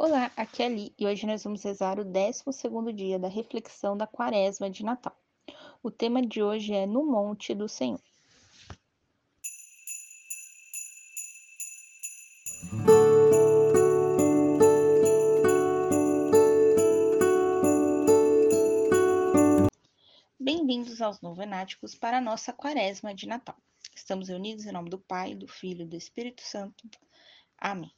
Olá, aqui é Ali e hoje nós vamos rezar o 12 dia da reflexão da Quaresma de Natal. O tema de hoje é No Monte do Senhor. Bem-vindos aos novenáticos para a nossa Quaresma de Natal. Estamos reunidos em nome do Pai, do Filho e do Espírito Santo. Amém.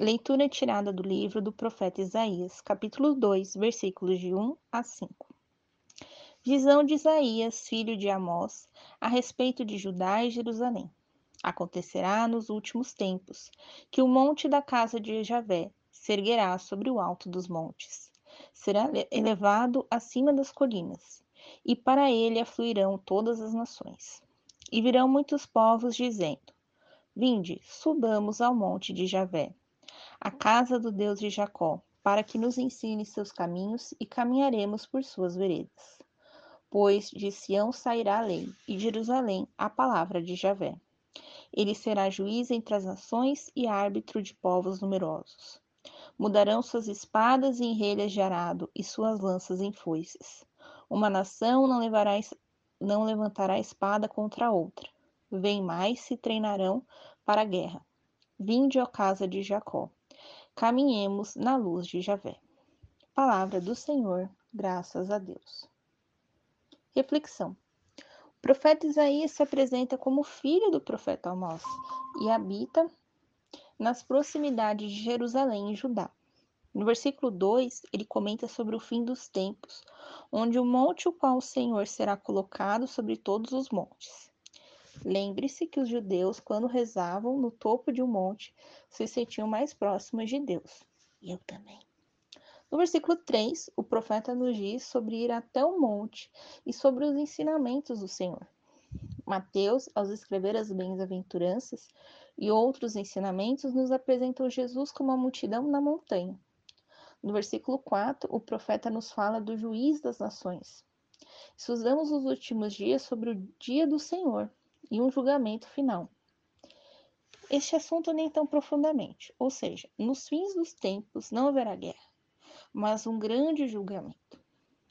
Leitura tirada do livro do profeta Isaías, capítulo 2, versículos de 1 a 5. Visão de Isaías, filho de Amós, a respeito de Judá e Jerusalém. Acontecerá nos últimos tempos que o monte da casa de Javé se erguerá sobre o alto dos montes. Será elevado acima das colinas, e para ele afluirão todas as nações. E virão muitos povos dizendo: Vinde, subamos ao monte de Javé a casa do Deus de Jacó, para que nos ensine seus caminhos e caminharemos por suas veredas. Pois de Sião sairá a lei, e de Jerusalém a palavra de Javé. Ele será juiz entre as nações e árbitro de povos numerosos. Mudarão suas espadas em relhas de arado e suas lanças em foices. Uma nação não, levará, não levantará espada contra outra. Vem mais se treinarão para a guerra. Vinde, ó casa de Jacó caminhemos na luz de Javé. Palavra do Senhor, graças a Deus. Reflexão. O profeta Isaías se apresenta como filho do profeta Amós e habita nas proximidades de Jerusalém e Judá. No versículo 2, ele comenta sobre o fim dos tempos, onde o monte o qual o Senhor será colocado sobre todos os montes. Lembre-se que os judeus, quando rezavam no topo de um monte, se sentiam mais próximos de Deus. Eu também. No versículo 3, o profeta nos diz sobre ir até o monte e sobre os ensinamentos do Senhor. Mateus, ao escrever as bem-aventuranças e outros ensinamentos, nos apresentou Jesus como a multidão na montanha. No versículo 4, o profeta nos fala do juiz das nações. Estudamos os últimos dias sobre o dia do Senhor, e um julgamento final. Este assunto nem tão profundamente, ou seja, nos fins dos tempos não haverá guerra, mas um grande julgamento.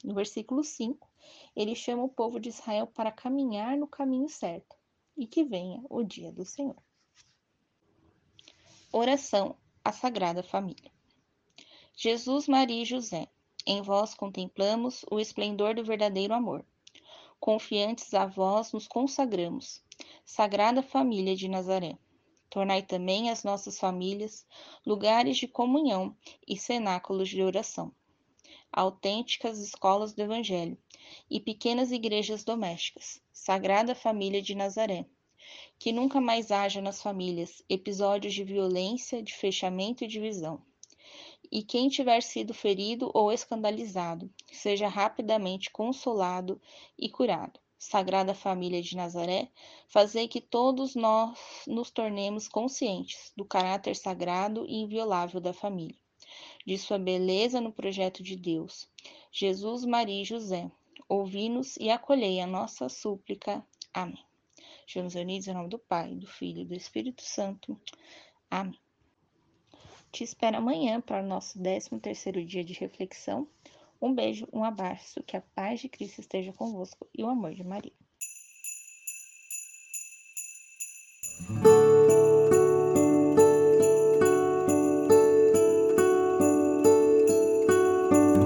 No versículo 5, ele chama o povo de Israel para caminhar no caminho certo e que venha o dia do Senhor. Oração à Sagrada Família. Jesus, Maria e José, em vós contemplamos o esplendor do verdadeiro amor. Confiantes a vós nos consagramos, Sagrada Família de Nazaré. Tornai também as nossas famílias lugares de comunhão e cenáculos de oração, autênticas escolas do Evangelho e pequenas igrejas domésticas. Sagrada Família de Nazaré. Que nunca mais haja nas famílias episódios de violência, de fechamento e divisão. E quem tiver sido ferido ou escandalizado, seja rapidamente consolado e curado Sagrada Família de Nazaré, fazei que todos nós nos tornemos conscientes do caráter sagrado e inviolável da família, de sua beleza no projeto de Deus. Jesus, Maria e José, ouvi-nos e acolhei a nossa súplica. Amém. Estamos unidos em nome do Pai, do Filho e do Espírito Santo. Amém. Te espero amanhã para o nosso 13º dia de reflexão. Um beijo, um abraço, que a paz de Cristo esteja convosco e o amor de Maria.